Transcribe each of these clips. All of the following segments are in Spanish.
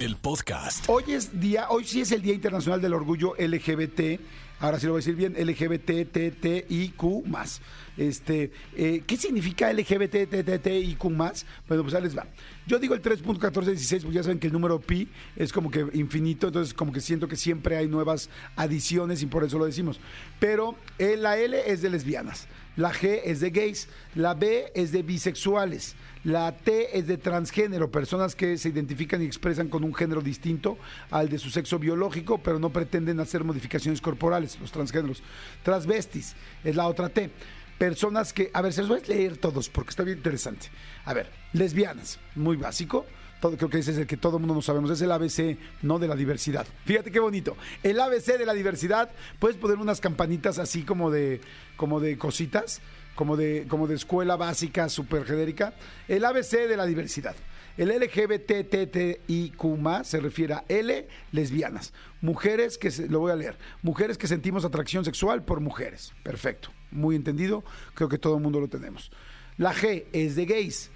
el podcast. Hoy es día, hoy sí es el Día Internacional del Orgullo LGBT. Ahora sí lo voy a decir bien, LGBTTIQ más. Este, eh, ¿qué significa LGBTTIQ más? Bueno, pues ahí les va. Yo digo el 3.1416, porque ya saben que el número pi es como que infinito, entonces como que siento que siempre hay nuevas adiciones y por eso lo decimos. Pero eh, la L es de lesbianas, la G es de gays, la B es de bisexuales, la T es de transgénero, personas que se identifican y expresan con un género distinto al de su sexo biológico, pero no pretenden hacer modificaciones corporales, los transgéneros. Transvestis es la otra T. Personas que, a ver, se los voy a leer todos porque está bien interesante. A ver, lesbianas, muy básico. Creo que ese es el que todo el mundo no sabemos, es el ABC, no de la diversidad. Fíjate qué bonito. El ABC de la diversidad, puedes poner unas campanitas así como de, como de cositas, como de, como de escuela básica, súper genérica. El ABC de la diversidad. El LGBTTIQ se refiere a L, lesbianas. Mujeres que, se, lo voy a leer, mujeres que sentimos atracción sexual por mujeres. Perfecto, muy entendido, creo que todo el mundo lo tenemos. La G es de gays.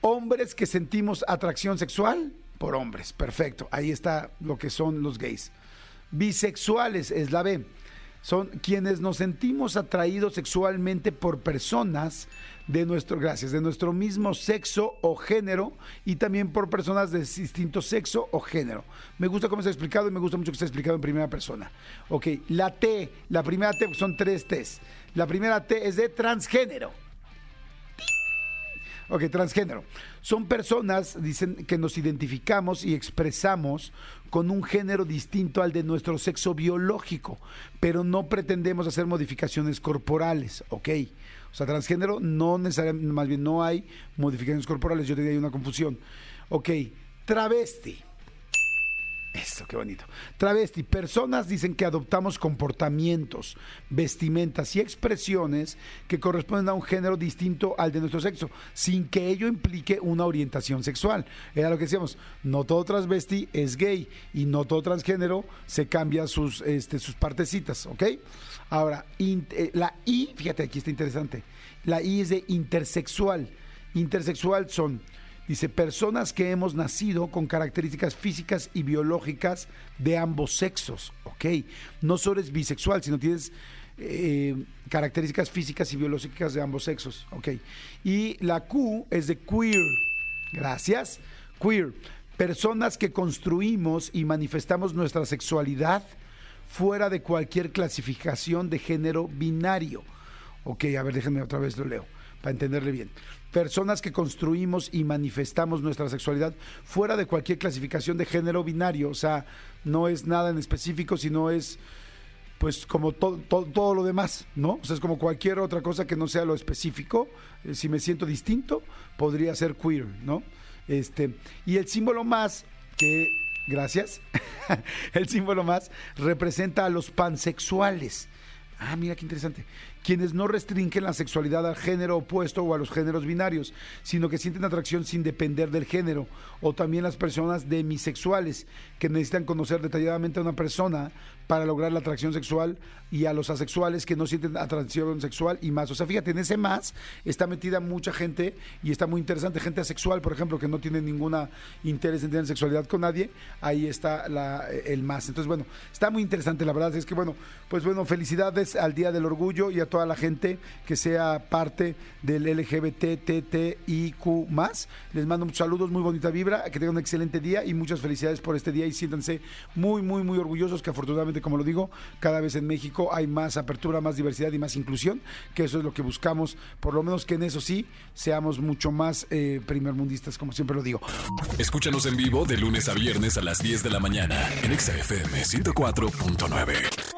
Hombres que sentimos atracción sexual por hombres. Perfecto, ahí está lo que son los gays. Bisexuales es la B son quienes nos sentimos atraídos sexualmente por personas de nuestro, gracias, de nuestro mismo sexo o género y también por personas de distinto sexo o género. Me gusta cómo está explicado y me gusta mucho que esté explicado en primera persona. Ok, la T, la primera T son tres T's. La primera T es de transgénero. Ok, transgénero. Son personas, dicen, que nos identificamos y expresamos con un género distinto al de nuestro sexo biológico, pero no pretendemos hacer modificaciones corporales, ¿ok? O sea, transgénero no necesariamente, más bien no hay modificaciones corporales, yo diría hay una confusión. Ok, travesti. Esto, qué bonito. Travesti, personas dicen que adoptamos comportamientos, vestimentas y expresiones que corresponden a un género distinto al de nuestro sexo, sin que ello implique una orientación sexual. Era lo que decíamos, no todo transvesti es gay y no todo transgénero se cambia sus, este, sus partecitas, ¿ok? Ahora, eh, la I, fíjate, aquí está interesante, la I es de intersexual. Intersexual son Dice, personas que hemos nacido con características físicas y biológicas de ambos sexos. Ok, no solo eres bisexual, sino tienes eh, características físicas y biológicas de ambos sexos. Ok, y la Q es de queer. Gracias. Queer. Personas que construimos y manifestamos nuestra sexualidad fuera de cualquier clasificación de género binario. Ok, a ver, déjenme otra vez lo leo para entenderle bien. Personas que construimos y manifestamos nuestra sexualidad fuera de cualquier clasificación de género binario, o sea, no es nada en específico, sino es pues como todo, lo demás, ¿no? O sea, es como cualquier otra cosa que no sea lo específico. Eh, si me siento distinto, podría ser queer, ¿no? Este, y el símbolo más que, gracias, el símbolo más representa a los pansexuales. Ah, mira qué interesante quienes no restringen la sexualidad al género opuesto o a los géneros binarios, sino que sienten atracción sin depender del género, o también las personas demisexuales, que necesitan conocer detalladamente a una persona para lograr la atracción sexual, y a los asexuales que no sienten atracción sexual y más. O sea, fíjate, en ese más está metida mucha gente y está muy interesante. Gente asexual, por ejemplo, que no tiene ninguna interés en tener sexualidad con nadie, ahí está la, el más. Entonces, bueno, está muy interesante, la verdad es que, bueno, pues bueno, felicidades al Día del Orgullo y a toda la gente que sea parte del LGBTTIQ+. Les mando muchos saludos, muy bonita vibra, que tengan un excelente día y muchas felicidades por este día y siéntanse muy, muy, muy orgullosos que afortunadamente, como lo digo, cada vez en México hay más apertura, más diversidad y más inclusión, que eso es lo que buscamos, por lo menos que en eso sí seamos mucho más eh, primermundistas, como siempre lo digo. Escúchanos en vivo de lunes a viernes a las 10 de la mañana en XFM 104.9.